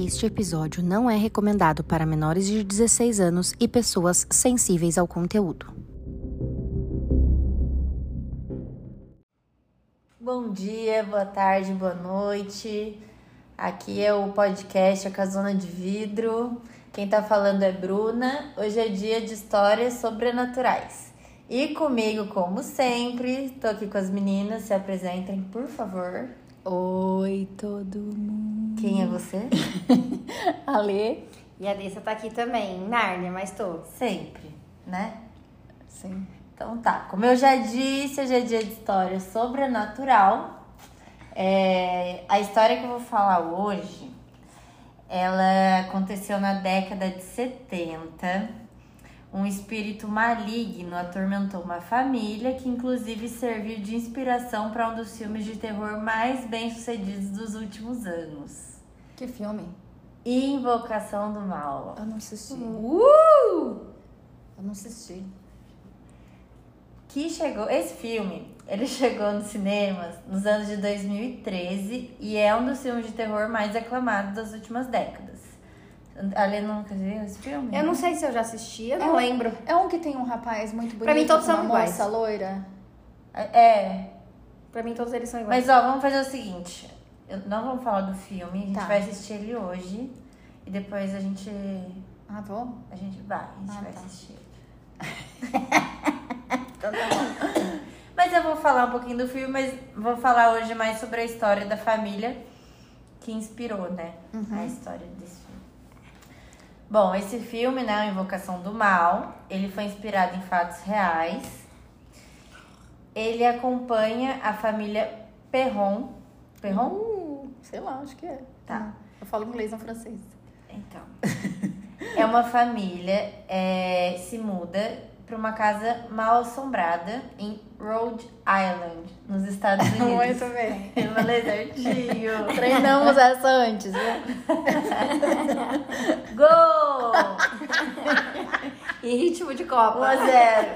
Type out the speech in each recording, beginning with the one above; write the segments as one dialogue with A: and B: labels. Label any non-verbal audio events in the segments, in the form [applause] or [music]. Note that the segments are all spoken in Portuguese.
A: Este episódio não é recomendado para menores de 16 anos e pessoas sensíveis ao conteúdo.
B: Bom dia, boa tarde, boa noite. Aqui é o podcast A Casona de Vidro. Quem tá falando é Bruna. Hoje é dia de histórias sobrenaturais. E comigo, como sempre, tô aqui com as meninas. Se apresentem, por favor.
C: Oi, todo mundo.
B: Quem é você? [laughs]
C: Alê.
D: E a Alissa tá aqui também, Nárnia, mas tô.
B: Sempre, né?
C: Sim.
B: Então tá, como eu já disse, hoje é dia de história sobrenatural. É, a história que eu vou falar hoje, ela aconteceu na década de 70. Um espírito maligno atormentou uma família que inclusive serviu de inspiração para um dos filmes de terror mais bem sucedidos dos últimos anos.
C: Que filme?
B: Invocação do Mal.
C: Eu não assisti.
D: Uh!
C: Eu não assisti.
B: que chegou. Esse filme, ele [laughs] chegou nos cinemas nos anos de 2013 e é um dos filmes de terror mais aclamados das últimas décadas. A Lê nunca viu esse filme?
D: Eu não sei se eu já assisti, eu
C: É
D: não
C: um-
D: lembro.
C: É um que tem um rapaz muito bonito.
D: Pra mim, todos são iguais.
C: moça loira.
B: É,
D: Pra mim todos eles são iguais.
B: mas ó, vamos fazer o seguinte. Não vamos falar do filme, a gente
C: Tá.
B: vai assistir ele hoje e depois a gente.
C: Ah, vou?
B: A gente vai, a gente
C: Ah,
B: vai
C: tá.
B: assistir [laughs] ele. [coughs] Mas eu vou falar um pouquinho do filme, mas vou falar hoje mais sobre a história da família que inspirou, né? A história desse filme. Bom, esse filme, né, a Invocação do Mal, ele foi inspirado em fatos reais. Ele acompanha a família Perron. Perron?
C: Uh, sei lá, acho que é.
B: Tá.
C: Eu falo inglês não francês.
B: Então. É uma família é, se muda para uma casa mal assombrada em Rhode Island, nos Estados [laughs] Unidos.
C: Muito bem.
B: Eu falei certinho. [laughs]
C: Treinamos essa antes, viu? [laughs]
B: Gol!
D: E ritmo de
B: 1
D: Copa.
B: a 0.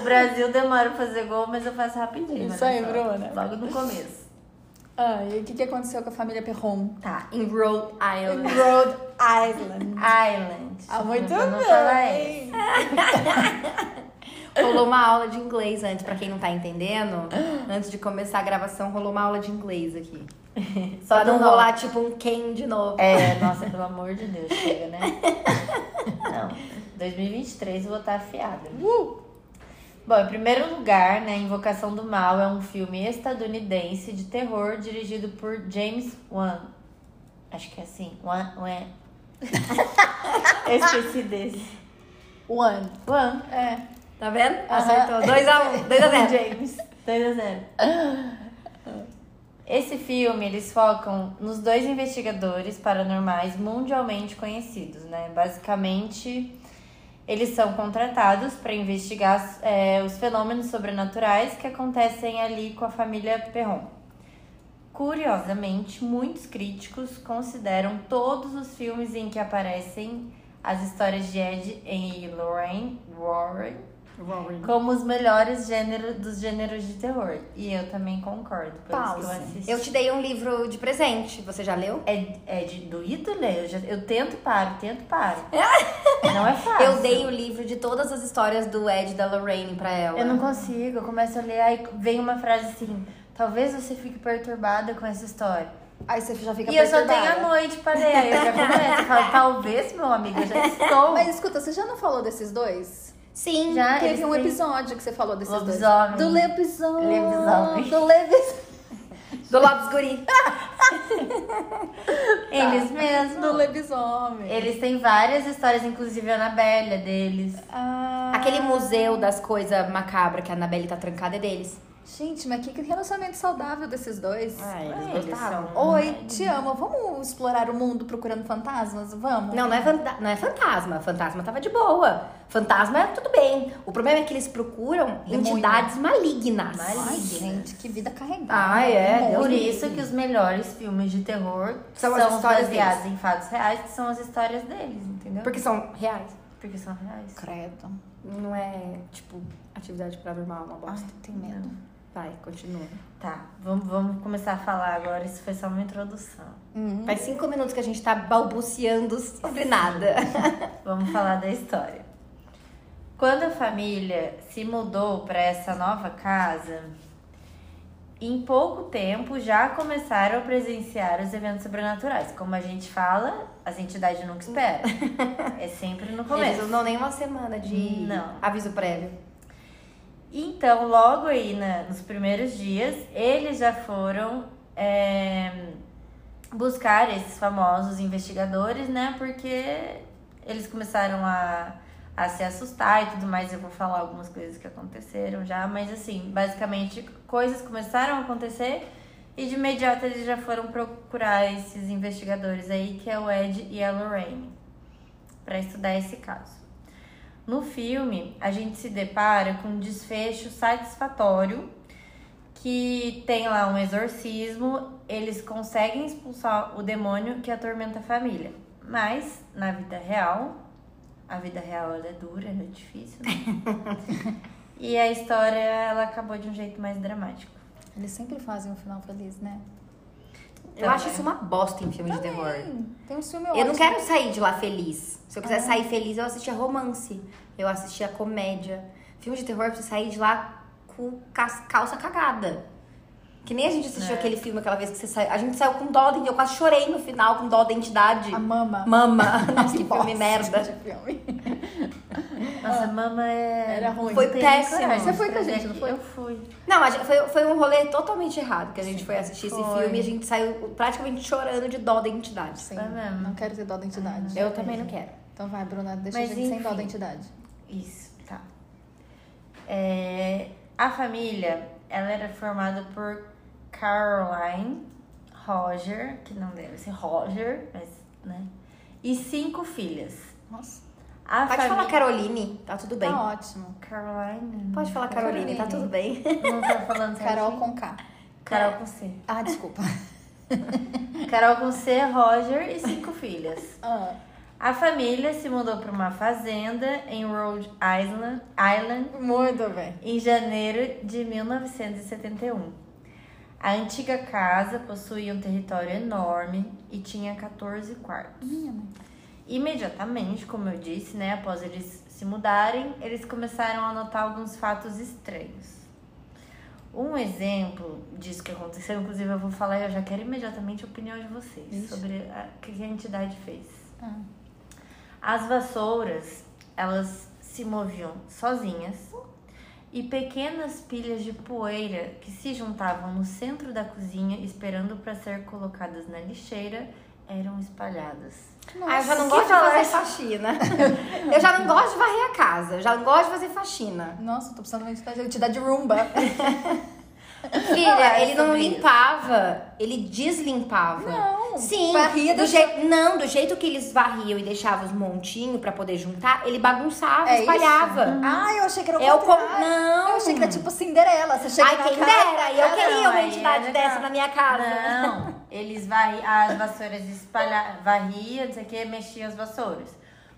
B: O Brasil demora pra fazer gol, mas eu faço rapidinho.
C: Isso aí,
B: só.
C: Bruna.
B: Logo no começo.
C: Ah, e o que, que aconteceu com a família Perron?
B: Tá.
D: Em Rhode Island.
C: Rhode Island.
B: Island.
C: Ah, muito bem.
D: Rolou uma aula de inglês antes, pra quem não tá entendendo. Antes de começar a gravação, rolou uma aula de inglês aqui. [laughs]
B: Só
D: pra não
B: do
D: rolar tipo um Ken de novo.
B: É, nossa, pelo amor de Deus, chega, né? [laughs] Não, 2023 eu vou estar afiada. Bom, em primeiro lugar, né, Invocação do Mal é um filme estadunidense de terror dirigido por James Wan. Acho que é assim, Wan, Wan. [laughs] esqueci desse.
C: One.
B: Wan,
C: É.
D: Tá vendo? Acertou. 2x1. 2x0. [laughs]
B: James. 2 a 0. Esse filme, eles focam nos dois investigadores paranormais mundialmente conhecidos, né? Basicamente, eles são contratados para investigar é, os fenômenos sobrenaturais que acontecem ali com a família Perron. Curiosamente, muitos críticos consideram todos os filmes em que aparecem as histórias de Ed e Lorraine Warren como os melhores gêneros dos gêneros de terror. E eu também concordo, pelos que eu assisti.
D: Eu te dei um livro de presente. Você já leu?
B: É, é de doído ler? Eu, já, eu tento paro, tento paro. [laughs] não é fácil.
D: Eu dei o livro de todas as histórias do Ed e da Lorraine pra ela.
B: Eu não consigo, eu começo a ler, aí vem uma frase assim, talvez você fique perturbada com essa história.
C: Aí você já fica
B: e eu só tenho a noite pra ler, aí eu já começo, eu falo, talvez, meu amigo, eu já estou.
C: Mas escuta, você já não falou desses dois?
D: Sim.
B: Já,
C: Teve um
B: têm-
C: episódio que você falou desses
B: Lobisomem.
C: dois. Do lobisomem.
B: Lobisomem.
C: Do lobisomem.
D: Do Lopes Guri. [laughs]
B: Eles mesmos.
C: Do lobisomem.
B: Eles têm várias histórias, inclusive a Anabelle é deles.
C: Ah,
D: Aquele museu das coisas macabras que a Annabelle tá trancada é deles.
C: Gente, mas que relacionamento saudável desses dois.
D: Ah,
B: eles gostaram.
C: Oi, te amo. Vamos explorar o mundo procurando fantasmas? Vamos?
D: Não, não é, fanta- não é fantasma. Fantasma tava de boa. Fantasma é tudo bem. O problema é que eles procuram
C: Demônio.
D: entidades malignas.
C: Ai, gente, que vida carregada.
D: Ai, é.
B: Por isso que os melhores filmes de terror
D: São
B: são,
D: as histórias
B: baseados
D: deles.
B: em fatos reais, que são as histórias deles, entendeu?
D: Porque são reais.
B: Porque são reais.
C: Credo.
D: Não é, tipo, atividade paranormal, uma
C: Ai,
D: bosta.
C: tenho medo.
D: Vai, continua.
B: Tá, vamos, vamos começar a falar agora. Isso foi só uma introdução.
D: Faz cinco minutos que a gente tá balbuciando sobre nada. [laughs]
B: Vamos falar da história. Quando a família se mudou para essa nova casa, em pouco tempo já começaram a presenciar os eventos sobrenaturais. Como a gente fala, as entidades nunca esperam. [laughs] É sempre no
D: Eles
B: começo.
D: não dão nem uma semana de
B: Não.
D: aviso prévio.
B: Então, logo aí na- nos primeiros dias, eles já foram é, buscar esses famosos investigadores, né? Porque eles começaram a, a se assustar e tudo mais. Eu vou falar algumas coisas que aconteceram já, mas assim, basicamente, coisas começaram a acontecer e de imediato eles já foram procurar esses investigadores aí, que é o Ed e a Lorraine, para estudar esse caso. No filme, a gente se depara com um desfecho satisfatório que tem lá um exorcismo, eles conseguem expulsar o demônio que atormenta a família. Mas, na vida real, a vida real é dura, ela é difícil, né? [laughs] e a história, ela acabou de um jeito mais dramático.
C: Eles sempre fazem um final feliz, né?
D: Eu acho isso uma bosta em filme de terror.
C: Tem, um filme
D: Eu não quero sair de lá feliz. Se eu quiser sair feliz, eu assistia romance. Eu assistia comédia. Filme de terror, eu preciso sair de lá com calça cagada. Que nem a gente assistiu
B: É.
D: aquele filme aquela vez que você saiu. A gente saiu com dó, eu quase chorei no final com dó da entidade.
C: A Mama.
D: Mama. [laughs] Nossa, que filme merda.
C: de filme.
B: Nossa, mama é...
C: Era ruim.
D: Foi péssimo.
C: Você foi com a gente, não foi?
B: Eu fui.
D: Não, a gente- foi, foi um rolê totalmente errado que a gente foi assistir esse
B: Foi.
D: filme e a gente saiu praticamente chorando de dó da entidade.
C: Sim, não quero ter dó da entidade.
D: Eu também não quero.
C: Então vai, Bruna, deixa
B: Mas
C: a gente sem dó
B: enfim.
C: da entidade.
B: Isso, tá. É, a família, ela era formada por Caroline, Roger, que não deve ser Roger, mas, né? E cinco filhas.
C: Nossa,
B: A
D: Pode falar
B: família...
D: Caroline, tá tudo bem.
C: tá ótimo.
B: Caroline.
D: Pode falar Caroline, tá tudo bem.
B: Não tá falando
C: Carol com K.
B: Carol com C.
C: Ah, desculpa. [laughs]
B: Carol com C, Roger e cinco filhas. [laughs]
C: Ah,
B: A família se mudou para uma fazenda em Rhode Island, Island
C: muito bem.
B: em janeiro de 1971. A antiga casa possuía um território enorme e tinha 14 quartos. Imediatamente, como eu disse, né, após eles se mudarem, eles começaram a notar alguns fatos estranhos. Um exemplo disso que aconteceu, inclusive eu vou falar e eu já quero imediatamente a opinião de vocês
C: Ixi.
B: sobre o que a entidade fez.
C: Ah.
B: As vassouras, elas se moviam sozinhas e pequenas pilhas de poeira que se juntavam no centro da cozinha esperando para ser colocadas na lixeira eram espalhadas.
D: Ah, eu já não gosto de fazer faxina. [laughs] eu já não gosto de varrer a casa. Eu já não gosto de fazer faxina.
C: Nossa, tô precisando de uma entidade, entidade rumba. [laughs]
D: Filha,
B: é
D: ele não limpava. Ele deslimpava.
C: Não,
D: Sim.
C: varria
D: do jeito, não, do jeito que eles varriam e deixavam os montinhos pra poder juntar, ele bagunçava,
C: É
D: espalhava.
C: Ah, eu achei que era o
D: É o
C: contrário.
D: não.
C: Eu achei que era tipo Cinderela. Você chega
D: Ai,
C: na
D: quem
C: casa...
D: dera. E eu
B: Ah,
D: queria
B: não,
D: uma entidade
B: é
D: dessa na minha casa.
B: Não, eles varri, as vassouras espalhavam, varriam, não sei o que, mexiam as vassouras.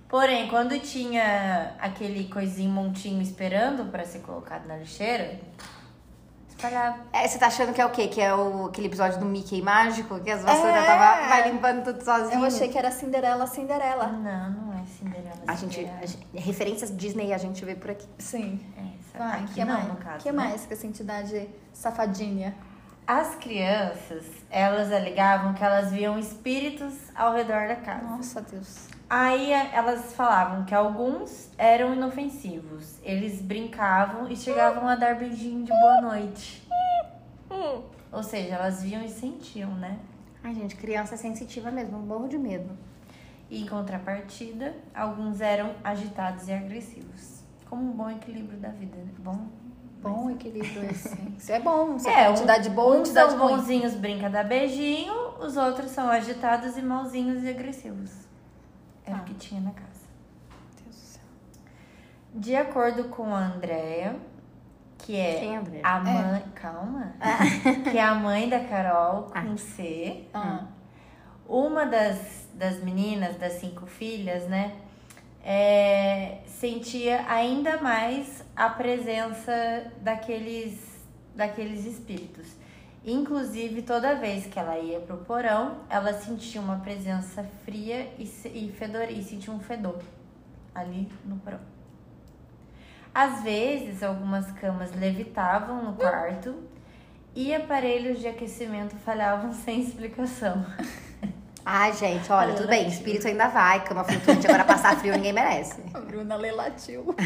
B: Porém, quando tinha aquele coisinho montinho esperando para ser colocado na lixeira,
D: É, você tá achando que é o quê? Que é o, aquele episódio do Mickey mágico? Que as vassouras
C: É.
D: tava, vai limpando tudo sozinho?
C: Eu achei que era Cinderela, Cinderela.
B: Não, não é Cinderela.
D: A gente,
B: Cinderela.
D: a gente- referências Disney a gente vê por aqui.
C: Sim.
B: É, essa-
C: Vai,
B: aqui
C: que
B: não,
C: mais?
B: no caso.
C: que
B: né?
C: mais que essa entidade safadinha?
B: As crianças, elas alegavam que elas viam espíritos ao redor da casa.
C: Nossa, Deus.
B: Aí a- elas falavam que alguns eram inofensivos. Eles brincavam e chegavam a dar beijinho de boa noite. Ou seja, elas viam e sentiam, né?
D: Ai, gente, criança é sensitiva mesmo, morro de medo.
B: E em contrapartida, alguns eram agitados e agressivos. Como um bom equilíbrio da vida, né? Bom.
C: Bom equilíbrio [laughs] esse. Isso é bom. Você
B: É,
C: tem entidade boa e
B: uns são bonzinhos, brinca dar beijinho, os outros são agitados e malzinhos e agressivos. Era
C: Tá.
B: o que tinha na casa.
C: Deus do céu.
B: De acordo com a Andrea, que é
D: Quem é Andrea?
B: a mãe. Calma. [laughs] que é a mãe da Carol com C.
C: Ah.
B: Uma das, das meninas, das cinco filhas, né? é, sentia ainda mais a presença daqueles daqueles espíritos. Inclusive, toda vez que ela ia pro porão, ela sentia uma presença fria e, se- e, fedor, e sentia um fedor ali no porão. Às vezes, algumas camas levitavam no quarto e aparelhos de aquecimento falhavam [laughs] sem explicação.
D: Ai, gente, olha, tudo bem, espírito ainda vai, cama flutuante, agora passar frio ninguém merece.
C: A Bruna lelatiu. [laughs]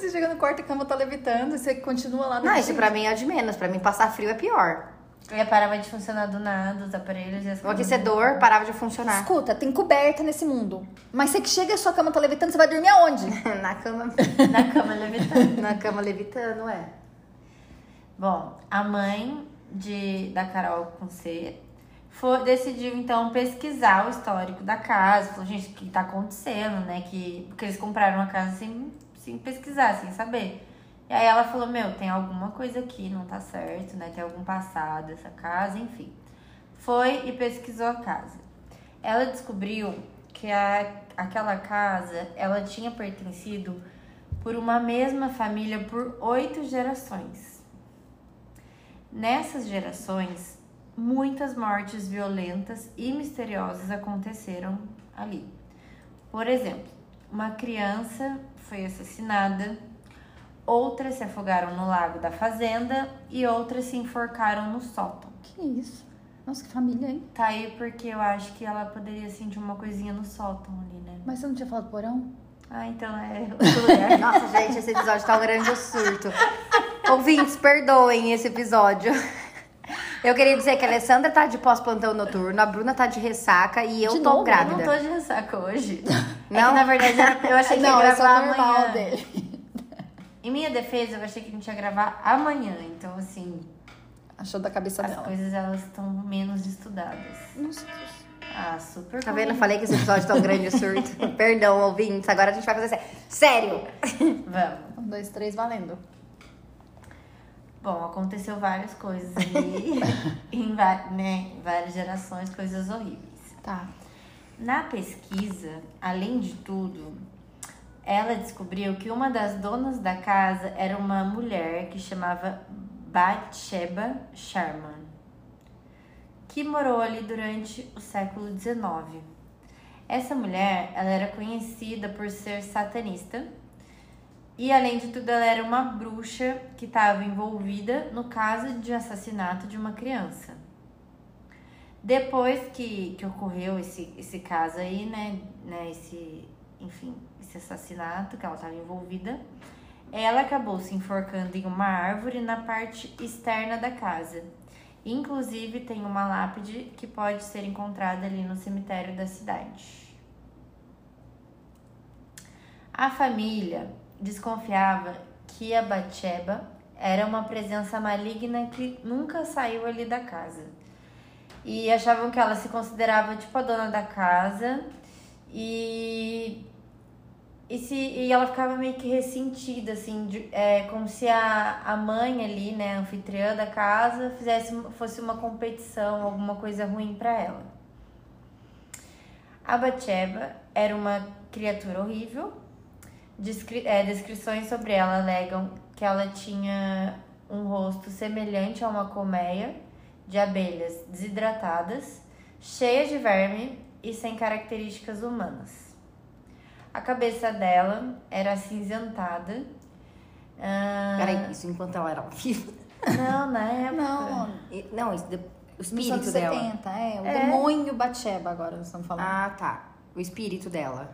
C: Você chega no quarto e a cama tá levitando e você continua lá no
D: Não, isso pra mim é de menos, pra mim passar frio é pior.
B: E parava de funcionar do nada, os aparelhos e as
D: O aquecedor parava de funcionar.
C: Escuta, tem coberta nesse mundo. Mas você que chega e a sua cama tá levitando, você vai dormir aonde? [laughs]
D: Na cama, [laughs]
B: Na cama levitando.
D: na cama levitando, é.
B: Bom, a mãe de, da Carol com C foi, decidiu então pesquisar o histórico da casa. Falou, gente, o que tá acontecendo, né? Que, porque eles compraram a casa sem, sem pesquisar, sem saber. E aí ela falou, meu, tem alguma coisa aqui, não tá certo, né? Tem algum passado dessa casa, enfim. Foi e pesquisou a casa. Ela descobriu que a, aquela casa, ela tinha pertencido por uma mesma família por oito gerações. Nessas gerações, muitas mortes violentas e misteriosas aconteceram ali. Por exemplo, uma criança foi assassinada, outras se afogaram no lago da fazenda e outras se enforcaram no sótão.
C: Que isso? Nossa, que família, hein?
B: Tá aí porque eu acho que ela poderia sentir uma coisinha no sótão ali, né?
C: Mas você não tinha falado porão?
B: Ah, então é outro [laughs] lugar.
D: Nossa, gente, esse episódio tá um grande surto. Ouvintes, perdoem esse episódio. Eu queria dizer que a Alessandra tá de pós-plantão noturno, a Bruna tá de ressaca e eu
C: De
D: tô
C: novo?
B: Eu
D: grávida.
B: não tô de ressaca hoje. [laughs] É
D: Não?
B: que, na verdade, eu achei que [laughs]
C: não,
B: ia
C: é
B: gravar
C: normal
B: amanhã.
C: dele. [laughs]
B: Em minha defesa, eu achei que a gente ia gravar amanhã. Então, assim,
C: Achou da cabeça
B: as
C: dela.
B: coisas elas estão menos estudadas.
C: Nossa,
B: Ah, super
D: Tá vendo? Eu falei que esse episódio tá um grande surto. Perdão, ouvintes, agora a gente vai fazer sé- sério.
B: Vamos.
C: um, dois, três, valendo.
B: Bom, aconteceu várias coisas ali. [laughs] em, né, várias gerações, coisas horríveis.
C: Tá.
B: Na pesquisa, além de tudo, ela descobriu que uma das donas da casa era uma mulher que chamava Bathsheba Sharman, que morou ali durante o século XIX. Essa mulher, ela era conhecida por ser satanista e, além de tudo, ela era uma bruxa que estava envolvida no caso de assassinato de uma criança. Depois que, que ocorreu esse, esse caso aí, né, né, esse, enfim, esse assassinato que ela estava envolvida, ela acabou se enforcando em uma árvore na parte externa da casa. Inclusive tem uma lápide que pode ser encontrada ali no cemitério da cidade. A família desconfiava que a Batsheba era uma presença maligna que nunca saiu ali da casa. E achavam que ela se considerava tipo a dona da casa e e, se, e ela ficava meio que ressentida, assim, de- é, como se a, a mãe ali, né, anfitriã da casa, fizesse, fosse uma competição, alguma coisa ruim pra ela. A Batsheba era uma criatura horrível. Descri é, descrições sobre ela alegam que ela tinha um rosto semelhante a uma colmeia de abelhas desidratadas, cheia de verme e sem características humanas. A cabeça dela era acinzentada. Ah,
D: Peraí, isso enquanto ela era viva.
B: não, na [laughs] época.
C: Não,
D: E- Não, isso de- o espírito dela.
C: 70, é. O
B: É.
C: demônio Batsheba agora nós estamos falando.
D: Ah, tá. O espírito dela.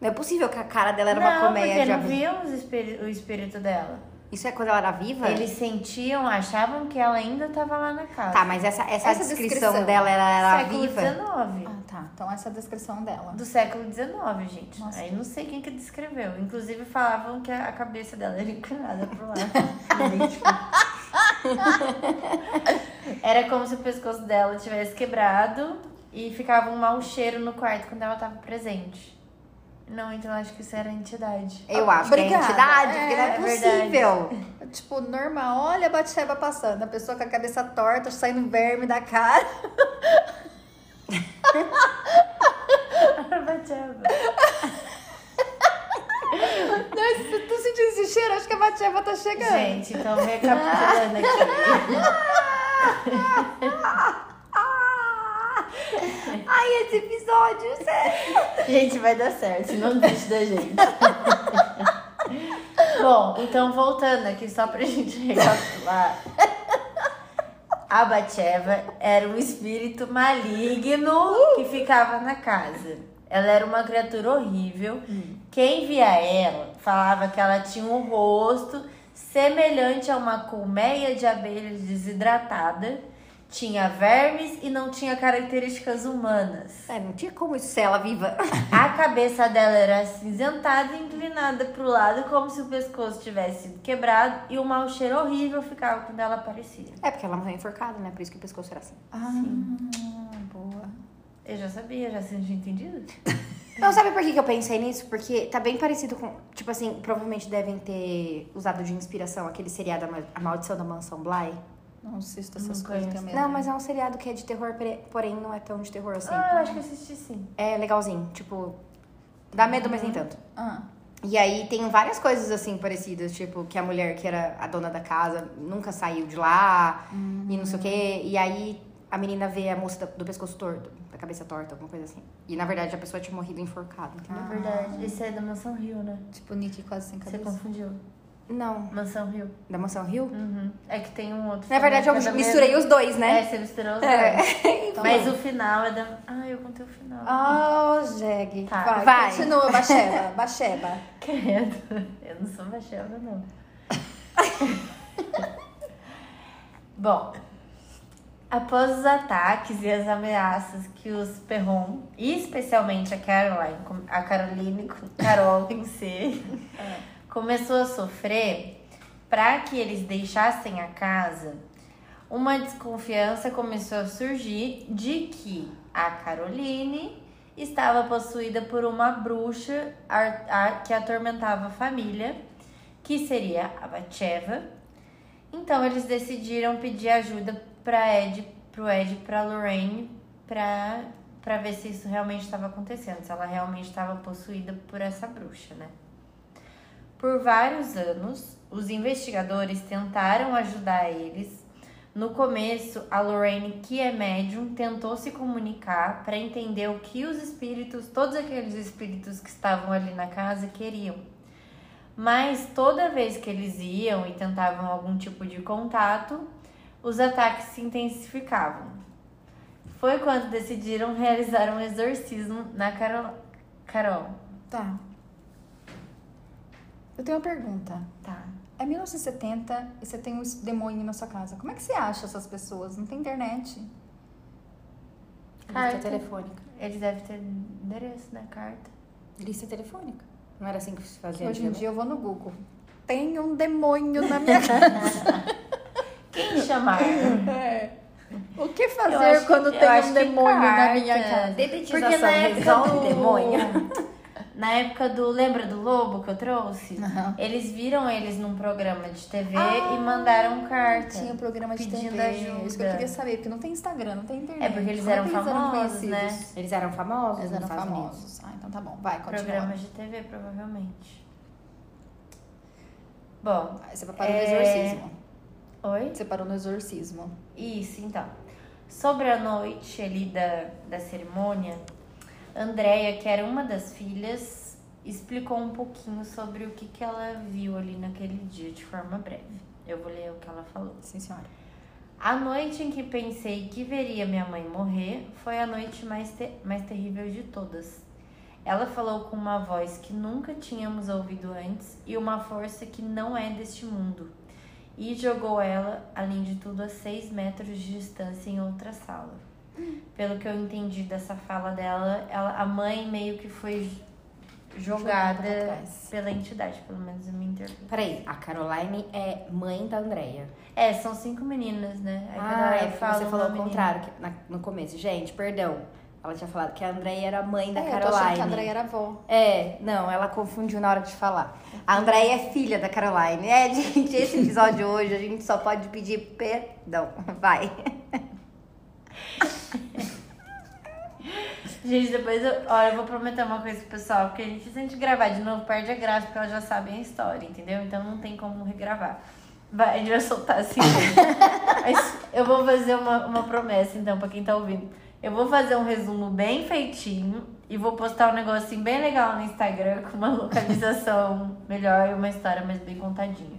D: Não é possível que a cara dela era uma
B: não,
D: colmeia
B: porque não viam o espírito dela.
D: Isso é quando ela era viva?
B: Eles sentiam, achavam que ela ainda estava lá na casa.
D: Tá, mas essa, essa,
C: Essa
D: descrição,
C: descrição.
D: dela ela era
B: século
D: viva?
B: XIX.
C: Ah, tá. Então essa é a descrição dela.
B: Do século XIX, gente.
C: Nossa.
B: Aí não sei quem que descreveu. Inclusive falavam que a cabeça dela era inclinada pro lado. [laughs] [laughs] Era como se o pescoço dela tivesse quebrado e ficava um mau cheiro no quarto quando ela estava presente. Não, então eu acho que isso era entidade.
D: Eu acho que é
C: Obrigada.
D: entidade, porque não é,
B: É verdade.
D: possível.
C: Tipo, normal. Olha a Batsheba passando. A pessoa com a cabeça torta, saindo verme da cara. Nossa, tô sentindo esse cheiro, acho que a Batsheva tá chegando.
B: Gente, então recapitulando aqui. [laughs] [laughs]
D: Ai, esse episódio, sério.
B: Gente, vai dar certo, não desiste da gente. [laughs] Bom, então voltando aqui só pra gente recapitular. A Batsheva era um espírito maligno que ficava na casa. Ela era uma criatura horrível. Quem via ela falava que ela tinha um rosto semelhante a uma colmeia de abelhas desidratada, tinha vermes e não tinha características humanas.
D: É, não tinha como isso ser ela viva. [laughs]
B: A cabeça dela era acinzentada e inclinada pro lado, como se o pescoço tivesse sido quebrado, e o mau cheiro horrível ficava quando ela aparecia.
D: É, porque ela morreu enforcada, né? Por isso que o pescoço era assim.
C: Ah, boa.
B: Eu já sabia, já tinha entendido. [laughs]
D: Não, sabe por que, que eu pensei nisso? Porque tá bem parecido com. Tipo assim, provavelmente devem ter usado de inspiração aquele seriado A Maldição da Mansão Bly.
C: Não assisto essas
B: Não
C: coisas
B: conheço.
C: também.
D: Não, mas é um seriado que é de terror, porém não é tão de terror assim.
B: Ah, eu acho que eu assisti sim.
D: É legalzinho, tipo. Dá medo, mas nem tanto.
C: Ah,
D: E aí tem várias coisas assim parecidas, tipo, que a mulher que era a dona da casa nunca saiu de lá e não sei o quê. E aí a menina vê a moça do pescoço torto, da cabeça torta, alguma coisa assim. E na verdade a pessoa tinha morrido enforcada, entendeu?
B: É verdade. Esse é da Mansão Rio, né?
C: tipo Nick quase sem
B: Você
C: cabeça.
B: confundiu.
D: Não.
B: Mansão Rio.
D: Da mansão Rio?
B: Uhum. É que tem um outro.
D: Na verdade eu
B: é
D: misturei
B: mesma-
D: os dois,
B: É,
D: né?
B: você misturou os
D: É.
B: dois. [laughs] Mas o final é da. Ah, eu contei o final.
C: Ah, Jeg.
B: Tá.
C: Vai,
D: Vai.
C: continua, Bacheva. [laughs] Bacheva.
B: Credo. Eu não sou Bachelda, não. [laughs] Bom, após os ataques e as ameaças que os Perron, e especialmente a Caroline, a Caroline, Carol em si, começou a sofrer, para que eles deixassem a casa, uma desconfiança começou a surgir de que a Caroline estava possuída por uma bruxa que atormentava a família, que seria a Batsheva. Então eles decidiram pedir ajuda para Ed, pro Ed, para Lorraine, para para ver se isso realmente estava acontecendo, se ela realmente estava possuída por essa bruxa, né? Por vários anos, os investigadores tentaram ajudar eles. No começo, a Lorraine, que é médium, tentou se comunicar para entender o que os espíritos, todos aqueles espíritos que estavam ali na casa, queriam. Mas toda vez que eles iam e tentavam algum tipo de contato, os ataques se intensificavam. Foi quando decidiram realizar um exorcismo na Carol. Carol.
C: Tá. Eu tenho uma pergunta.
B: Tá.
C: É 1970 e você tem um demônio na sua casa. Como é que você acha essas pessoas? Não tem internet.
D: Lista
B: Carta.
D: telefônica.
B: Eles devem ter endereço, né? Carta.
D: Lista telefônica. Não era assim que se fazia
C: Hoje em dia eu vou no Google. Tem um demônio na minha [laughs] casa.
B: Quem chamar?
C: É. O que fazer
B: acho
C: quando tem um demônio na
B: carta.
C: minha casa?
B: Porque na época
D: resolve
B: do...
D: demônio. [laughs]
B: Na época do... Lembra do Lobo que eu trouxe?
C: Aham.
B: Eles viram eles num programa de TV
C: Ah,
B: e mandaram carta.
C: Tinha um programa de
B: Pedindo
C: TV.
B: ajuda.
C: Isso que eu queria saber, porque não tem Instagram, não tem internet.
B: É porque eles eram
C: que
B: famosos, né?
C: conhecidos?
D: Eles eram famosos
C: Eles eram
D: Unidos.
C: famosos. Ah, então tá bom. Vai, continua.
B: Programas de TV, provavelmente. Bom,
C: você parou no
B: É.
C: exorcismo.
B: oi?
C: Você parou no exorcismo.
B: Isso, então. Sobre a noite ali da, da cerimônia, Andréia, que era uma das filhas, explicou um pouquinho sobre o que, que ela viu ali naquele dia, de forma breve. Eu vou ler o que ela falou.
C: Sim, senhora.
B: A noite em que pensei que veria minha mãe morrer foi a noite mais, te- mais terrível de todas. Ela falou com uma voz que nunca tínhamos ouvido antes e uma força que não é deste mundo. E jogou ela, além de tudo, a seis metros de distância em outra sala. Pelo que eu entendi dessa fala dela, ela, a mãe meio que foi
C: Jogada
B: pela entidade, pelo menos eu me interpreto.
D: Peraí, a Caroline é mãe da Andrea.
B: É, são cinco meninas, né? Aí cada
D: Ah, é porque você falou
B: menina.
D: contrário que- na- no começo. Gente, perdão. Ela tinha falado que a Andrea era mãe da
C: É, eu tô achando que a
D: Caroline.
C: Andréia era avó.
D: É, não, ela confundiu na hora de falar. A Andréia é filha da Caroline. É, [laughs] gente, esse episódio hoje a gente só pode pedir perdão. Vai. [laughs] [laughs]
B: Gente, depois eu. Olha, eu vou prometer uma coisa pro pessoal, porque a gente, se a gente gravar de novo, perde a graça, porque elas já sabem a história, entendeu? Então não tem como regravar. Vai, a gente vai soltar assim. [laughs] Mas eu vou fazer uma, uma promessa, então, pra quem tá ouvindo. Eu vou fazer um resumo bem feitinho e vou postar um negocinho bem legal no Instagram com uma localização melhor e uma história mais bem contadinha.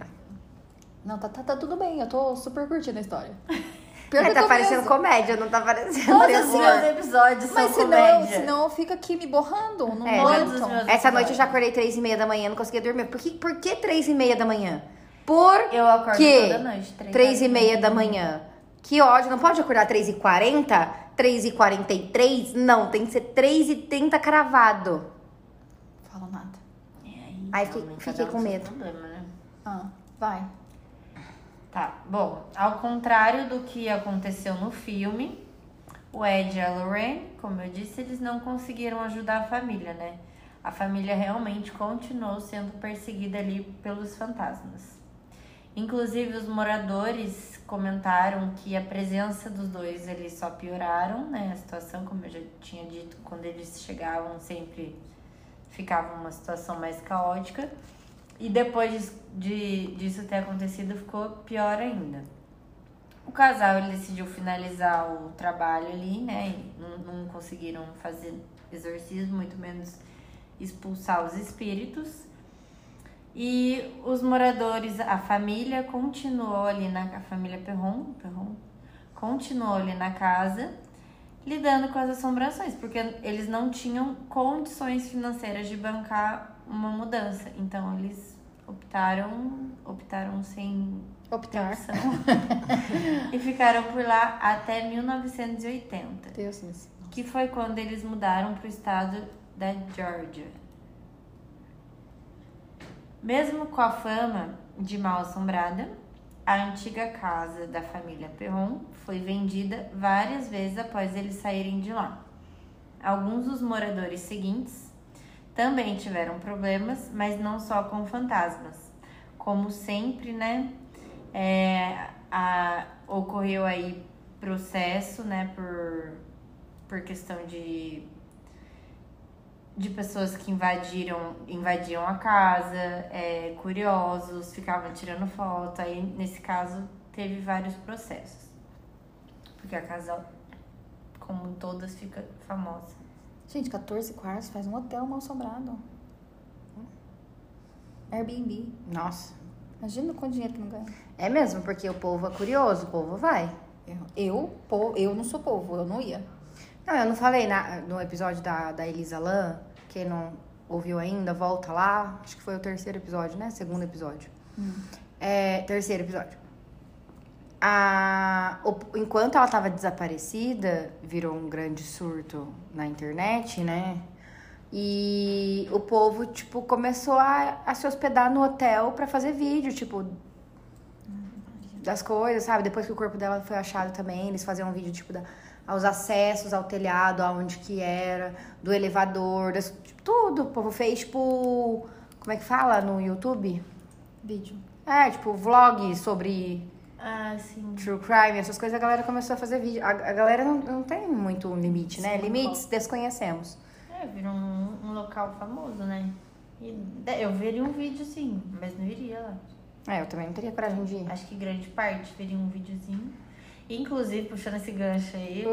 C: Não, tá, tá, tá tudo bem. Eu tô super curtindo a história. [laughs] Pior
D: É,
C: que
D: tá parecendo
C: mesmo.
D: comédia, não tá parecendo
B: Todos os
D: terror.
B: meus episódios são
C: Mas senão,
B: comédia.
C: senão eu fico aqui me borrando. Não
D: É,
B: os meus
D: Essa noite eu já acordei três e meia da manhã, não conseguia dormir. Por que, por que três e meia da manhã? Por
B: Eu acordo
D: que
B: toda noite. Três,
D: três e meia da manhã? Que ódio, não pode acordar três e quarenta? Três e quarenta e três? Não, tem que ser três e trinta cravado.
C: Falo nada.
B: É, aí,
D: Aí fiquei- fiquei com medo.
B: Problema, né?
C: Ah, vai.
B: Tá, bom, ao contrário do que aconteceu no filme, o Ed e a Lorraine, como eu disse, eles não conseguiram ajudar a família, né? A família realmente continuou sendo perseguida ali pelos fantasmas. Inclusive, os moradores comentaram que a presença dos dois eles só pioraram, né? A situação, como eu já tinha dito, quando eles chegavam sempre ficava uma situação mais caótica. E depois de, disso ter acontecido, ficou pior ainda. O casal ele decidiu finalizar o trabalho ali, né? Não, não conseguiram fazer exorcismo, muito menos expulsar os espíritos. E os moradores, a família continuou ali na a família Perron, Perron continuou ali na casa lidando com as assombrações, porque eles não tinham condições financeiras de bancar uma mudança. Então eles optaram, optaram sem
C: Optar.
B: opção [laughs] e ficaram por lá até 1980,
C: Deus me
B: que foi quando eles mudaram para o estado da Georgia. Mesmo com a fama de mal assombrada, a antiga casa da família Perron foi vendida várias vezes após eles saírem de lá. Alguns dos moradores seguintes também tiveram problemas, mas não só com fantasmas. Como sempre, né? é, a- ocorreu aí processo, né? Por, por questão de de pessoas que invadiram, invadiam a casa, é, curiosos, ficavam tirando foto. Aí, nesse caso, teve vários processos. Porque a casa, como todas, fica famosa.
C: Gente, 14 quartos faz um hotel mal assombrado. Airbnb.
D: Nossa.
C: Imagina quanto dinheiro que não ganha.
D: É mesmo, porque o povo é curioso, o povo vai.
C: Eu, eu, eu não sou povo, eu não ia.
D: Não, eu não falei na- no episódio da, da Elisa Lam, quem não ouviu ainda, volta lá. Acho que foi o terceiro episódio, né? Segundo episódio. É, terceiro episódio. A, o- enquanto ela tava desaparecida, virou um grande surto na internet, né? E o povo, tipo, começou a, a se hospedar no hotel pra fazer vídeo, tipo, das coisas, sabe? Depois que o corpo dela foi achado também, eles faziam um vídeo, tipo, da, aos acessos ao telhado, aonde que era, do elevador, das, tipo, tudo. O povo fez, tipo, como é que fala no YouTube?
C: Vídeo.
D: É, tipo, vlog sobre
B: Ah, sim.
D: true crime, essas coisas, a galera começou a fazer vídeo. A, a galera não, não tem muito limite, né?
B: Sim,
D: Limites desconhecemos.
B: É, virou um, um local famoso, né? E eu veria um vídeo sim, mas não iria lá.
D: É, eu também não teria coragem de ir.
B: Acho que grande parte veria um videozinho. Inclusive, puxando esse gancho aí,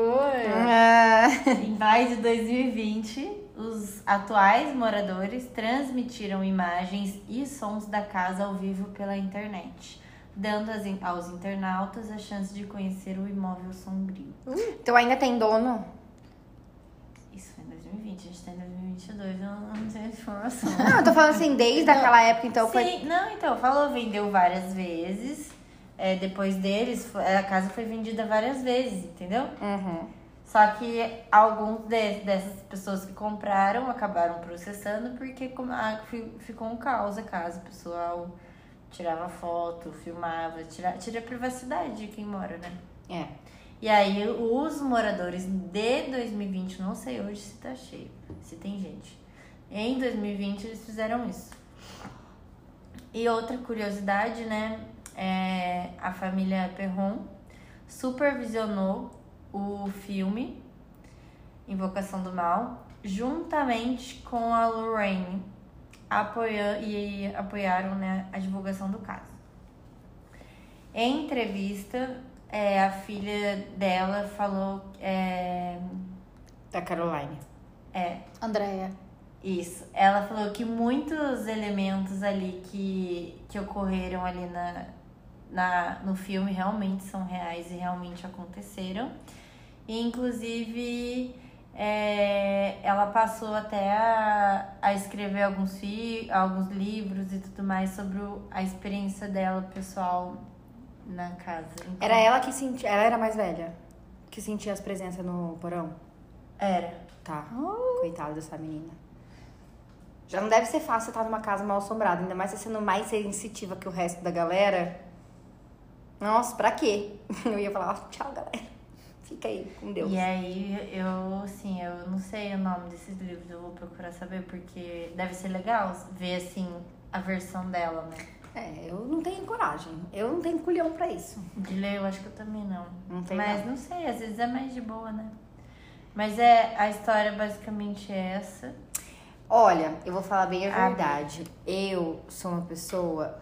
D: Ah,
B: em maio de 2020, os atuais moradores transmitiram imagens e sons da casa ao vivo pela internet, dando aos internautas a chance de conhecer o imóvel sombrio.
D: então ainda tem dono?
B: Isso foi em 2020, a gente tá em 2022, eu não tenho informação.
D: Não, eu tô falando assim, desde aquela época, então
B: Sim,
D: foi.
B: não, então, falou, vendeu várias vezes. É, depois deles, a casa foi vendida várias vezes, entendeu?
D: Uhum.
B: Só que alguns de- dessas pessoas que compraram acabaram processando porque ah, fi- ficou um caos a casa. O pessoal tirava foto, filmava, tira, tira a privacidade de quem mora, né?
D: É.
B: E aí os moradores de 2020, não sei hoje se tá cheio, se tem gente. Em 2020 eles fizeram isso. E outra curiosidade, né? É, a família Perron supervisionou o filme Invocação do Mal, juntamente com a Lorraine, apoia e apoiaram né, a divulgação do caso. Em entrevista, é, a filha dela falou. É,
D: Da Caroline.
B: é,
C: Andréia.
B: isso. Ela falou que muitos elementos ali que, que ocorreram ali na, na, no filme realmente são reais e realmente aconteceram. E, inclusive, é, ela passou até a, a escrever alguns, fi, alguns livros e tudo mais sobre o- a experiência dela pessoal na casa. Então,
D: Era ela que sentia. Ela era mais velha. Que sentia as presenças no porão.
B: Era.
D: Tá. Coitada dessa menina. Já não deve ser fácil estar numa casa mal assombrada, ainda mais você sendo mais sensitiva que o resto da galera. Nossa, pra quê? [laughs] Eu ia falar, tchau, galera. Fica aí, com Deus.
B: E aí, eu, assim, eu não sei o nome desses livros, eu vou procurar saber, porque deve ser legal ver, assim, a versão dela, né?
D: É, eu não tenho coragem. Eu não tenho culhão pra isso.
B: De ler, eu acho que eu também não.
D: Não tem
B: Mas
D: não.
B: não sei, às vezes é mais de boa, né? Mas é, a história basicamente é essa.
D: Olha, eu vou falar bem a verdade. Eu sou uma pessoa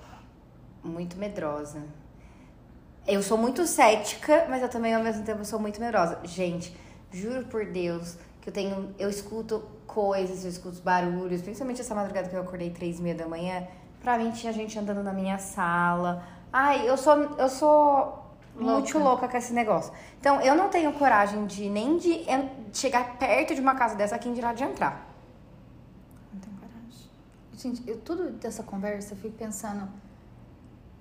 D: muito medrosa. Eu sou muito cética, mas eu também ao mesmo tempo sou muito medrosa. Gente, juro por Deus que eu tenho, eu escuto coisas, eu escuto barulhos, principalmente essa madrugada que eu acordei três e meia da manhã. Pra mim tinha gente andando na minha sala. Ai, eu sou, eu sou muito louca com esse negócio. Então eu não tenho coragem de nem de chegar perto de uma casa dessa aqui em dirá de entrar.
C: Não tenho coragem. Gente, eu tudo dessa conversa, eu fico pensando.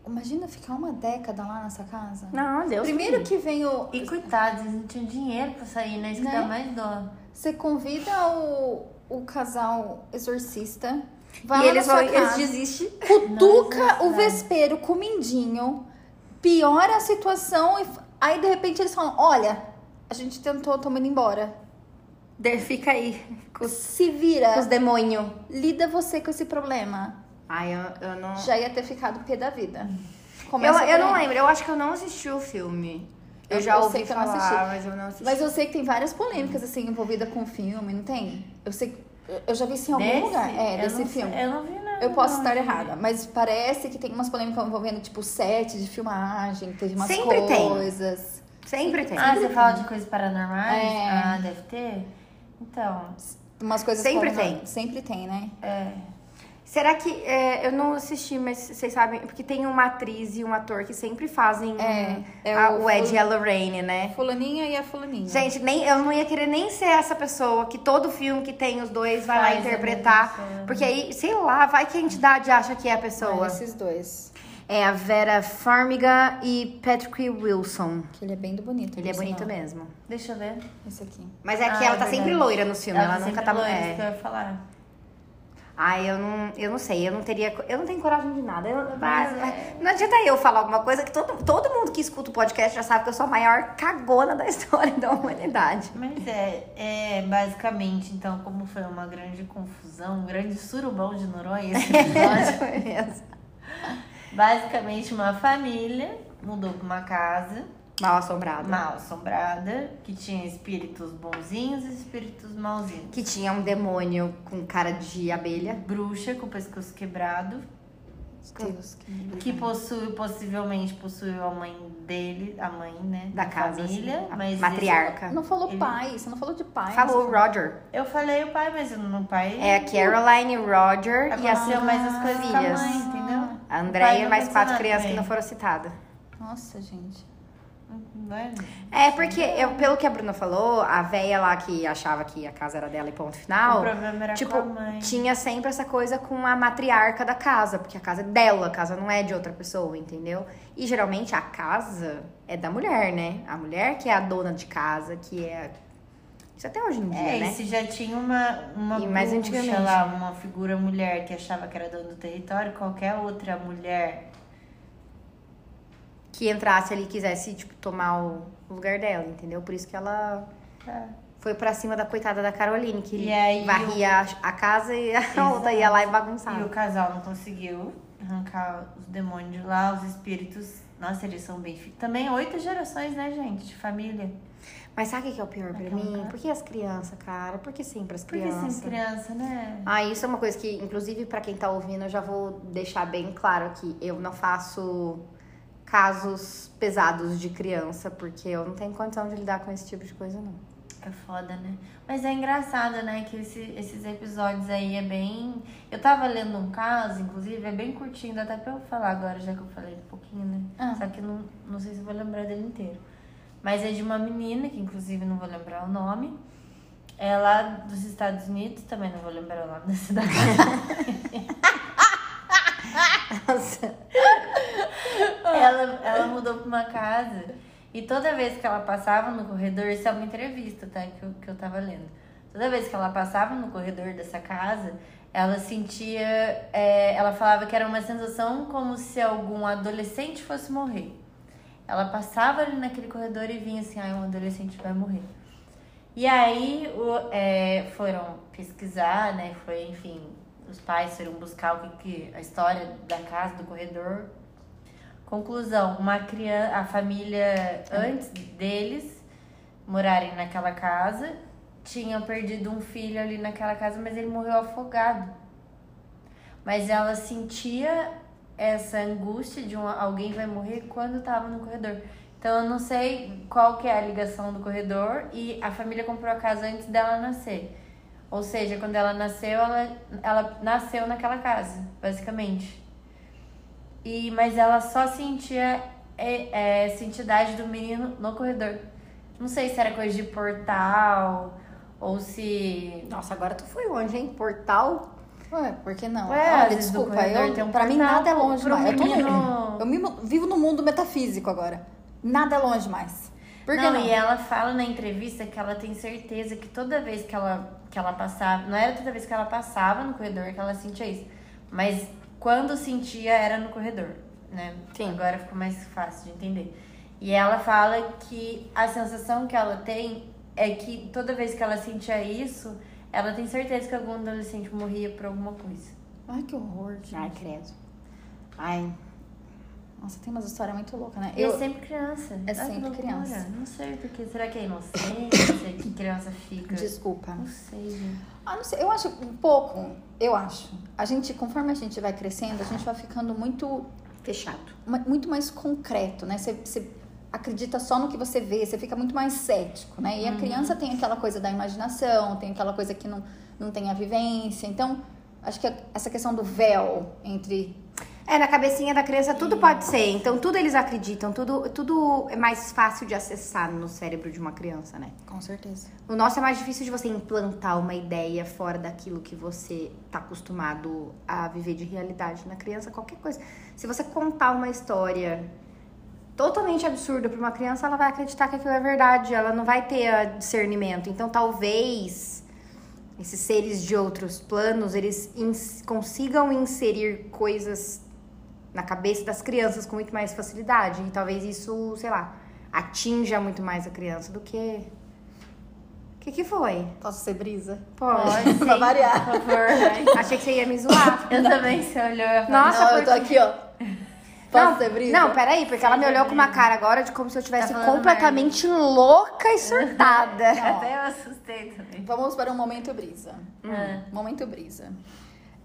C: Imagina ficar uma década lá nessa casa.
D: Não, Deus.
C: Primeiro
D: me
C: que vem o.
B: E coitados, eles não tinham dinheiro pra sair, né? Isso que
C: Né?
B: dá mais dó.
C: Você convida o, o casal exorcista. Vai
D: E eles,
C: na sua
D: vão, eles
C: casa,
D: desistem.
C: cutuca
B: Nossa,
C: o
B: cara.
C: vespeiro com o mindinho, piora a situação e aí de repente eles falam: Olha, a gente tentou, estamos indo embora.
D: De- Fica aí com
C: Se vira,
D: com os demônios.
C: lida você com esse problema.
D: Ai, eu, eu não.
C: Já ia ter ficado pé da vida.
D: Eu,
C: Começa
D: eu
C: por
D: não lembro, eu acho que eu não assisti o filme. Eu,
C: Eu-
D: já
C: eu
D: ouvi
C: sei que eu não
D: falar,
C: assisti.
D: mas eu não assisti.
C: Mas eu sei que tem várias polêmicas assim envolvidas com o filme, não tem? Eu sei, eu já vi isso em algum
B: Desse?
C: lugar. É,
B: Eu
C: desse
B: não sei-
C: filme.
B: eu não vi nada.
C: Eu posso
B: não,
C: estar
B: gente.
C: errada, mas parece que tem umas polêmicas envolvendo, tipo, set de filmagem, teve umas
D: Sempre tem.
C: coisas.
D: Sempre tem.
B: Ah, você fala de coisas paranormais?
C: É.
B: Ah, deve ter? Então,
C: Umas coisas
D: Sempre tem.
C: Sempre tem, né?
B: é.
D: Será que. é, eu não assisti, mas vocês sabem. Porque tem uma atriz e um ator que sempre fazem
C: É, é
D: a-
C: o
D: o, Ed e a Lorraine, né?
C: Fulaninha e a fulaninha.
D: Gente, nem, eu não ia querer nem ser essa pessoa que todo filme que tem os dois vai lá
B: Faz a
D: interpretar. Porque aí, sei lá, vai que a entidade acha que é a pessoa.
C: Ah, esses dois.
D: É a Vera Farmiga e Patrick Wilson.
C: Que ele é bem do bonito.
D: Ele é bonito
C: sinal.
D: mesmo.
B: Deixa eu ver.
C: Esse aqui.
D: Mas é que
B: Ah,
D: ela
B: é
D: tá sempre
B: verdade.
D: loira no filme, ela,
B: tá
D: nunca
B: sempre
D: tá.
B: loira,
D: é.
B: isso que eu ia falar.
D: Ai, eu não, eu não sei, eu não teria. Eu não tenho coragem de nada. Eu-
B: Mas
D: mas-
B: é-
D: Não adianta eu falar alguma coisa que todo, todo mundo que escuta o podcast já sabe que eu sou a maior cagona da [laughs] história da humanidade.
B: Mas é, é basicamente, então, como foi uma grande confusão, um grande surubão de Noronha esse [laughs] episódio. Basicamente, uma família mudou pra uma casa
D: Mal assombrada.
B: mal assombrada, que tinha espíritos bonzinhos e espíritos malzinhos.
D: Que tinha um demônio com cara de abelha.
B: Bruxa com o pescoço quebrado,
C: Deus, que
B: que possui, possivelmente possuiu a mãe dele, a mãe, né?
D: Da casa,
B: família,
D: assim,
B: mas
D: matriarca.
C: Não falou
B: Ele-
C: pai, você não falou de pai.
D: Falou o Roger.
B: Eu falei o pai, mas no pai.
D: É a Caroline, o Roger e as
B: Aconteceu mais as coisas
D: filhas.
B: mãe, entendeu?
D: A Andréia e
B: não
D: mais quatro crianças
B: com
D: que não foram citadas.
C: Nossa, gente.
B: Não é?
D: Porque eu, pelo que a Bruna falou, a véia lá que achava que a casa era dela e ponto final.
B: O problema era
D: tipo,
B: com a mãe.
D: tinha sempre essa coisa com a matriarca da casa, porque a casa é dela, a casa não é de outra pessoa, entendeu? E geralmente a casa é da mulher, né? A mulher que é a dona de casa, que é. Isso até hoje em dia,
B: É,
D: né?
B: e se já tinha uma, uma
D: E mais antigamente.
B: lá, uma figura mulher que achava que era dona do território, qualquer outra mulher
D: Que entrasse ali e quisesse, tipo, tomar o lugar dela, entendeu? Por isso que ela foi pra cima da coitada da Caroline, que
B: aí
D: varria a- a casa e a outra ia lá e
B: E o
D: bagunçava.
B: casal não conseguiu arrancar os demônios de lá, os espíritos. Nossa, eles são bem. Também oito gerações, né, gente? De família.
D: Mas sabe o que é o pior pra
B: Naquela
D: mim?
B: casa.
D: Por que as crianças, cara? Por que sempre as
B: Por que
D: crianças?
B: sempre criança, né?
D: Ah, isso é uma coisa que, inclusive, pra quem tá ouvindo, eu já vou deixar bem claro aqui. Eu não faço casos pesados de criança, porque eu não tenho condição de lidar com esse tipo de coisa, não.
B: É foda, né? Mas é engraçado, né? Que esse- esses episódios aí é bem. Eu tava lendo um caso, inclusive, é bem curtinho, dá até pra eu falar agora, já que eu falei um pouquinho, né?
C: Ah.
B: Só que não, não sei se eu vou lembrar dele inteiro. Mas é de uma menina, que inclusive não vou lembrar o nome. É lá dos Estados Unidos, também não vou lembrar o nome da cidade. [laughs] [laughs]
D: Nossa. [laughs]
B: ela, ela mudou pra uma casa e toda vez que ela passava no corredor, isso é uma entrevista, tá? Que eu, que eu tava lendo. Toda vez que ela passava no corredor dessa casa, ela sentia. é, ela falava que era uma sensação como se algum adolescente fosse morrer. Ela passava ali naquele corredor e vinha assim: ah, um adolescente vai morrer. E aí o- é, foram pesquisar, né? Foi, enfim, os pais foram buscar o que, que a história da casa, do corredor. Conclusão, uma criança, a família antes deles morarem naquela casa, tinham perdido um filho ali naquela casa, mas ele morreu afogado. Mas ela sentia essa angústia de um, alguém vai morrer quando estava no corredor. Então eu não sei qual que é a ligação do corredor e a família comprou a casa antes dela nascer. Ou seja, quando ela nasceu, ela, ela nasceu naquela casa, basicamente. E, mas ela só sentia é, é, essa entidade do menino no corredor. Não sei se era coisa de portal ou se.
D: Nossa, agora tu foi longe, hein? Portal.
C: Ué, por que não?
B: Ué,
C: Olha, desculpa,
B: corredor
C: eu,
B: tem um
C: pra mim nada é longe mais. Eu, tô no-
B: menino-
C: eu mimo- vivo no mundo metafísico agora. Nada é longe mais. Por que
B: não,
C: não?
B: e ela fala na entrevista que ela tem certeza que toda vez que ela, que ela passava, não era toda vez que ela passava no corredor que ela sentia isso, mas quando sentia era no corredor, né?
D: Sim.
B: Agora ficou mais fácil de entender. E ela fala que a sensação que ela tem é que toda vez que ela sentia isso, ela tem certeza que algum adolescente morria por alguma coisa.
C: Ai, que horror. gente.
D: Ai, credo. Ai,
C: Nossa, tem umas histórias muito loucas, né?
B: E é sempre criança.
C: É sempre criança.
B: Não sei porque. Será que é inocência que criança fica?
C: Desculpa.
B: Não sei, gente.
C: Ah, não sei, eu acho um pouco, eu acho. A gente, conforme a gente vai crescendo, a gente vai ficando muito,
D: fechado.
C: muito mais concreto, né? Você, você acredita só no que você vê, você fica muito mais cético, né? E a criança tem aquela coisa da imaginação, tem aquela coisa que não, não tem a vivência. Então, acho que essa questão do véu entre
D: É, na cabecinha da criança tudo pode ser. Então, tudo eles acreditam, tudo, tudo é mais fácil de acessar no cérebro de uma criança, né?
C: Com certeza.
D: O nosso é mais difícil de você implantar uma ideia fora daquilo que você tá acostumado a viver de realidade. Na criança, qualquer coisa. Se você contar uma história totalmente absurda para uma criança, ela vai acreditar que aquilo é verdade. Ela não vai ter ah, discernimento. Então, talvez esses seres de outros planos, eles ins- consigam inserir coisas na cabeça das crianças com muito mais facilidade. E talvez isso, sei lá, atinja muito mais a criança do que. O que, que foi?
C: Posso ser brisa?
B: Pode, sim,
C: Pra variar.
B: por favor.
D: Achei que você ia me zoar. [laughs]
B: Eu também, você olhou e eu falei,
D: Nossa,
C: não, eu tô
D: porque-
C: aqui, ó. Posso
D: não,
C: ser brisa?
D: não, peraí, porque ela me olhou com uma cara agora de como se eu tivesse
B: Tá
D: completamente louca e surtada. [laughs]
B: Até eu assustei também.
C: Vamos para um momento brisa.
B: Ah.
C: Momento brisa.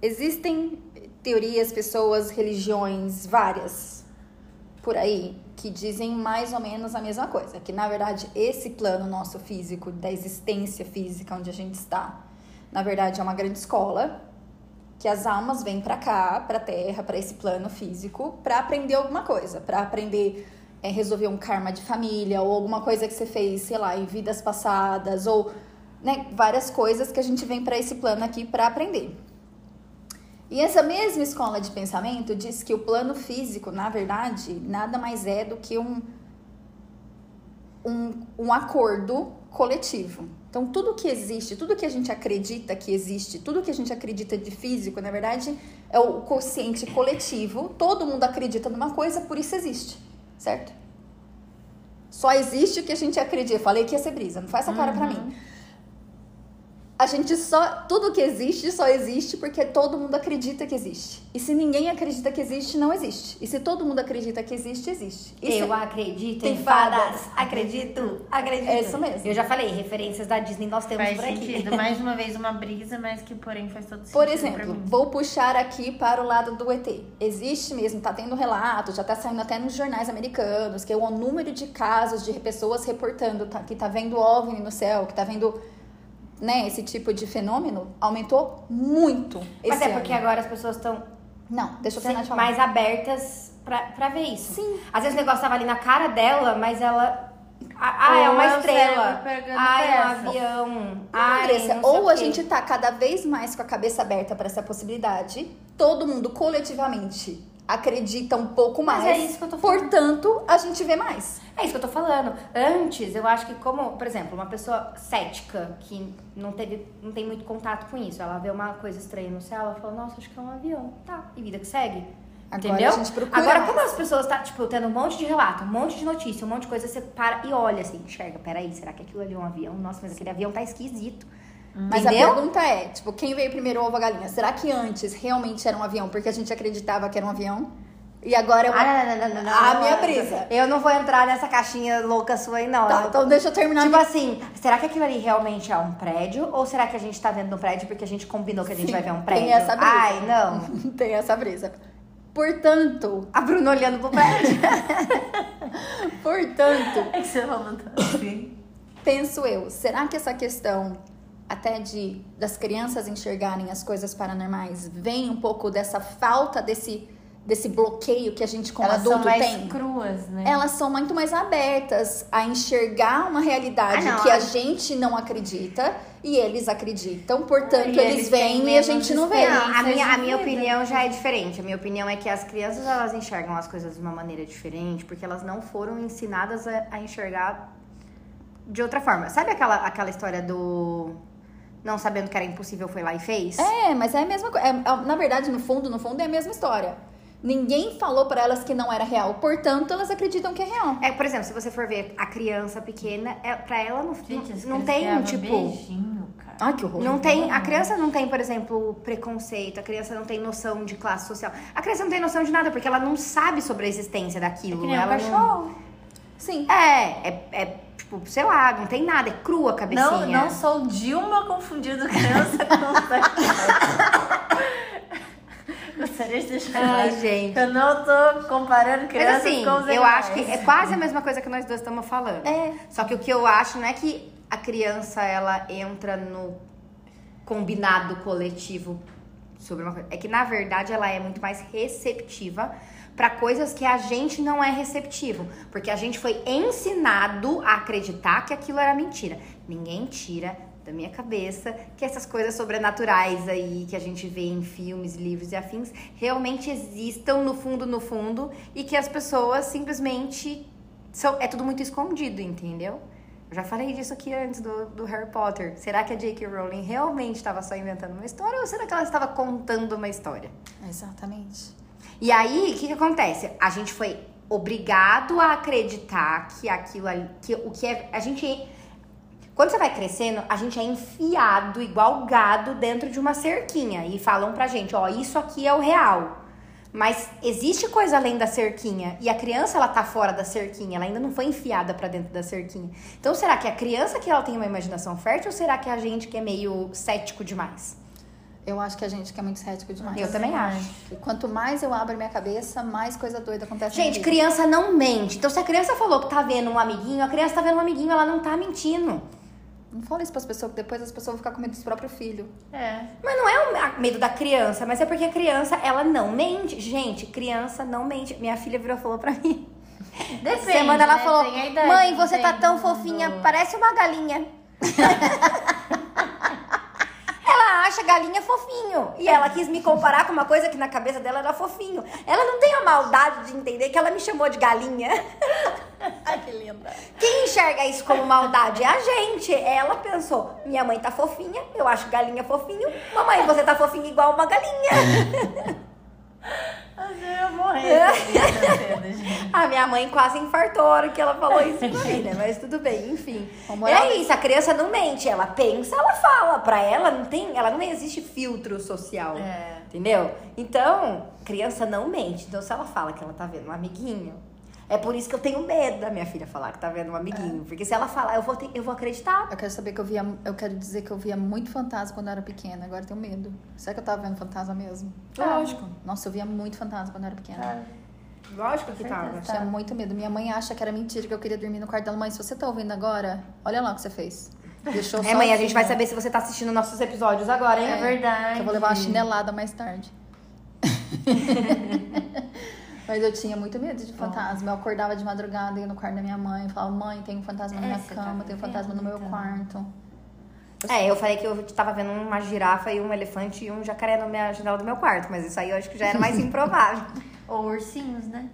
C: Existem teorias, pessoas, religiões, várias por aí que dizem mais ou menos a mesma coisa, que na verdade esse plano nosso físico, da existência física onde a gente está, na verdade é uma grande escola, que as almas vêm para cá, para Terra, para esse plano físico, para aprender alguma coisa, para aprender é, resolver um karma de família ou alguma coisa que você fez, sei lá, em vidas passadas ou né, várias coisas que a gente vem para esse plano aqui para aprender. E essa mesma escola de pensamento diz que o plano físico, na verdade, nada mais é do que um, um, um acordo coletivo. Então, tudo que existe, tudo que a gente acredita que existe, tudo que a gente acredita de físico, na verdade, é o consciente coletivo. Todo mundo acredita numa coisa, por isso existe, certo? Só existe o que a gente acredita. Eu falei que ia ser brisa, não faz essa cara pra mim. A gente só. Tudo que existe só existe porque todo mundo acredita que existe. E se ninguém acredita que existe, não existe. E se todo mundo acredita que existe, existe. E
D: Eu
C: se-
D: acredito
C: Tem
D: em fadas.
C: fadas.
D: Acredito, acredito.
C: É isso mesmo.
D: Eu já falei, referências da Disney nós temos
B: Faz
D: por aqui.
B: sentido. [laughs] Mais uma vez, uma brisa, mas que porém faz todo sentido.
C: Por
B: pra
C: exemplo,
B: mim.
C: vou puxar aqui para o lado do ET. Existe mesmo, tá tendo relato, já tá saindo até nos jornais americanos, que o número de casos de pessoas reportando tá- que tá vendo OVNI no céu, que tá vendo né, esse tipo de fenômeno, aumentou muito.
D: Mas
C: esse
D: é porque
C: ano.
D: agora as pessoas estão
C: Não, deixa eu terminar de falar.
D: mais abertas pra, pra ver isso.
C: Sim.
D: Às vezes o negócio tava ali na cara dela, mas ela. Ah, é
B: Ou
D: uma
B: é o
D: estrela. Ah, é um avião.
C: Ah,
D: Ai,
C: Andressa,
D: não sei
C: ou a
D: quê.
C: gente tá cada vez mais com a cabeça aberta para essa possibilidade, todo mundo coletivamente acredita um pouco
D: Mas
C: mais.
D: é isso que eu tô falando.
C: Portanto, a gente vê mais.
D: É isso que eu tô falando. Antes, eu acho que como, por exemplo, uma pessoa cética que não teve, não tem muito contato com isso, ela vê uma coisa estranha no céu, ela fala, nossa, acho que é um avião. Tá. E vida que segue.
C: Agora
D: Entendeu?
C: a gente procura
D: Agora, como as pessoas tá, tipo, tendo um monte de relato, um monte de notícia, um monte de coisa, você para e olha assim, enxerga, peraí, será que aquilo ali é um avião? Nossa, mas aquele avião tá esquisito.
C: Mas
D: Entendeu?
C: a pergunta é, tipo, quem veio primeiro o ovo ou a galinha? Será que antes realmente era um avião porque a gente acreditava que era um avião? E agora é uma...
D: Ah, não, não, não, não, não,
C: a
D: não,
C: minha brisa.
D: Eu não vou entrar nessa caixinha louca sua aí, não.
C: Tá, então deixa eu terminar.
D: Tipo
C: minha-
D: assim, será que aquilo ali realmente é um prédio? Ou será que a gente tá vendo no prédio porque a gente combinou que a gente
C: Sim,
D: vai ver um
C: tem
D: prédio?
C: essa brisa.
D: Ai, não. [laughs]
C: Tem essa brisa. Portanto,
D: A Bruna olhando pro prédio. [laughs]
C: portanto,
B: É que você falou assim.
C: penso eu, será que essa questão até de das crianças enxergarem as coisas paranormais vem um pouco dessa falta desse desse bloqueio que a gente como
B: Elas são
C: adulto
B: mais
C: tem?
B: cruas, né?
C: Elas são muito mais abertas a enxergar uma realidade
D: Ah, não,
C: que a
D: a-
C: gente não acredita e eles acreditam, portanto
B: E
C: eles
B: eles
C: e a gente não vê.
D: Não, a minha, a minha opinião já é diferente. A minha opinião é que as crianças elas enxergam as coisas de uma maneira diferente porque elas não foram ensinadas a, a enxergar de outra forma. Sabe aquela, aquela história do não sabendo que era impossível foi lá e fez?
C: É, mas é a mesma coisa. na verdade, no fundo, no fundo é a mesma história. Ninguém falou pra elas que não era real, portanto elas acreditam que é real.
D: É, por exemplo, se você for ver a criança pequena, é, pra ela não,
B: Gente,
D: não, não tem, tipo.
B: Beijinho, cara.
C: Ai, que horror.
D: Não tem, a criança não tem, por exemplo, preconceito, a criança não tem noção de classe social. A criança não tem noção de nada, porque ela não sabe sobre a existência daquilo.
B: Que nem um
D: ela não-
B: cachorro.
C: Sim.
D: É, é, é, tipo, sei lá, não tem nada, é crua a
B: Não,
D: cabecinha.
B: não sou Dilma confundindo criança com [laughs] Gostaria de deixar
D: Ai, gente.
B: Eu não tô comparando
D: Mas
B: crianças
D: assim,
B: com os
D: eu
B: animais.
D: acho que é quase a mesma coisa que nós dois estamos falando.
C: É.
D: Só que o que eu acho não é que a criança ela entra no combinado coletivo sobre uma coisa. É que na verdade ela é muito mais receptiva para coisas que a gente não é receptivo, porque a gente foi ensinado a acreditar que aquilo era mentira. Ninguém tira da minha cabeça que essas coisas sobrenaturais aí que a gente vê em filmes, livros e afins realmente existam no fundo, no fundo, e que as pessoas simplesmente são, é tudo muito escondido, entendeu? Eu já falei disso aqui antes do, do Harry Potter. Será que a J.K. Rowling realmente estava só inventando uma história ou será que ela estava contando uma história?
C: Exatamente.
D: E aí, o que, que acontece? A gente foi obrigado a acreditar que aquilo ali, que o que é. A gente. Quando você vai crescendo, a gente é enfiado igual gado dentro de uma cerquinha. E falam pra gente, ó, isso aqui é o real. Mas existe coisa além da cerquinha. E a criança, ela tá fora da cerquinha. Ela ainda não foi enfiada pra dentro da cerquinha. Então, será que a criança que ela tem uma imaginação fértil ou será que é a gente que é meio cético demais?
C: Eu acho que a gente que é muito cético demais.
D: Eu também acho.
C: E quanto mais eu abro minha cabeça, mais coisa doida acontece
D: Gente, criança não mente. Então, se a criança falou que tá vendo um amiguinho, a criança tá vendo um amiguinho, ela não tá mentindo.
C: Não fala isso pras pessoas, que depois as pessoas vão ficar com medo do próprio filho.
B: É.
D: Mas não é o medo da criança, mas é porque a criança, ela não mente. Gente, criança não mente. Minha filha virou e falou pra mim. Essa
B: Depende,
D: semana ela
B: né?
D: falou: Mãe, você tá tão fofinha, parece uma galinha. [laughs] ela acha galinha fofinho. E ela quis me comparar com uma coisa que na cabeça dela era fofinho. Ela não tem a maldade de entender que ela me chamou de galinha. [laughs]
C: Ai, que linda.
D: Quem enxerga isso como maldade é a gente. Ela pensou: minha mãe tá fofinha, eu acho galinha fofinho. Mamãe, você tá fofinha igual uma galinha. [laughs]
B: Eu ia morrer. gente. [laughs]
D: A minha mãe quase infartou a hora que ela falou isso pra mim, né? Mas tudo bem, enfim. É isso, a criança não mente, ela pensa, ela fala. Pra ela não tem, ela não existe filtro social.
B: É.
D: Entendeu? Então, criança não mente. Então, se ela fala que ela tá vendo um amiguinho, é por isso que eu tenho medo da minha filha falar que tá vendo um amiguinho. Porque se ela falar, eu vou, ter- eu vou acreditar.
C: Eu quero saber que eu via. Eu quero dizer que eu via muito fantasma quando eu era pequena. Agora eu tenho medo. Será que eu tava vendo fantasma mesmo?
D: Lógico.
C: Nossa, eu via muito fantasma quando eu era pequena.
D: Lógico que tava.
C: Eu tinha muito medo. Minha mãe acha que era mentira que eu queria dormir no quarto dela. Mãe, se você tá ouvindo agora, olha lá o que você fez. Deixou
D: É, mãe, a gente vai saber se você tá assistindo nossos episódios agora, hein?
B: É verdade.
C: Que eu vou levar uma chinelada mais tarde. [laughs] Mas eu tinha muito medo de fantasma. Eu acordava de madrugada, ia no quarto da minha mãe, falava, mãe, tem um fantasma na
B: É,
C: minha
B: você
C: cama,
B: tava
C: tem um fantasma no meu
B: então.
C: quarto.
D: É, eu falei que eu tava vendo uma girafa e um elefante e um jacaré na minha janela do meu quarto, mas isso aí eu acho que já era mais [laughs] improvável.
B: Ou ursinhos, né?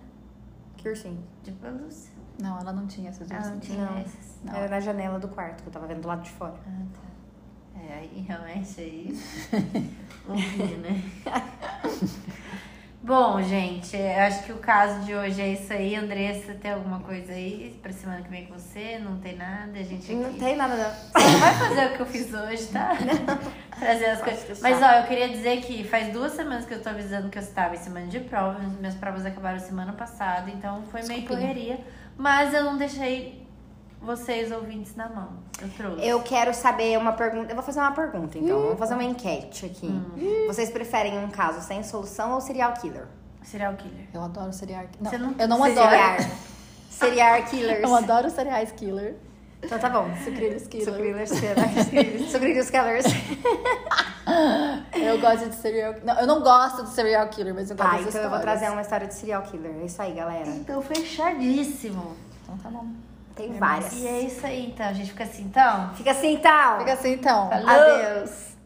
D: Que ursinho.
B: De pelúcia.
C: Não, ela não tinha essas
B: Ah, não
C: duas.
B: tinha
D: Não.
B: esses.
C: Não.
D: Era na janela do quarto, que eu tava vendo do lado de fora.
B: Ah, tá. É, aí realmente aí. [laughs] Ouvi, né? [laughs] Bom, gente, acho que o caso de hoje é isso aí. Andressa, tem alguma coisa aí pra semana que vem com você? Não tem nada? A gente aqui.
D: Não tem nada, não.
B: Você não vai fazer o que eu fiz hoje, tá? [laughs] Trazer as coisas. Mas ó, eu queria dizer que faz duas semanas que eu tô avisando que eu estava em semana de prova. Minhas provas acabaram semana passada, então foi meio correria. Mas eu não deixei vocês ouvintes na mão. Eu trouxe.
D: Eu quero saber uma pergunta. Eu vou fazer uma pergunta, então. Vamos fazer uma enquete aqui. Vocês preferem um caso sem solução ou serial killer?
B: Serial killer.
C: Eu adoro serial Não,
B: Você não-
C: eu não
B: serial-
C: adoro.
D: Serial [laughs] killers.
C: Eu adoro serial killer.
D: Então tá bom.
C: Sucrilhos killer.
D: Sucrilhos killers. [laughs] Sucrilhos killers.
C: Eu gosto de serial Não, eu não gosto de serial killer, mas eu gosto
D: Tá,
C: das
D: então eu vou
C: histórias.
D: trazer uma história de serial killer. É isso aí, galera.
B: Então, fechadíssimo.
C: Então tá bom.
D: Tem várias.
B: E é isso aí, então. A gente fica assim, então.
D: Fica assim, então.
C: Fica assim então.
B: Falou.
D: Adeus.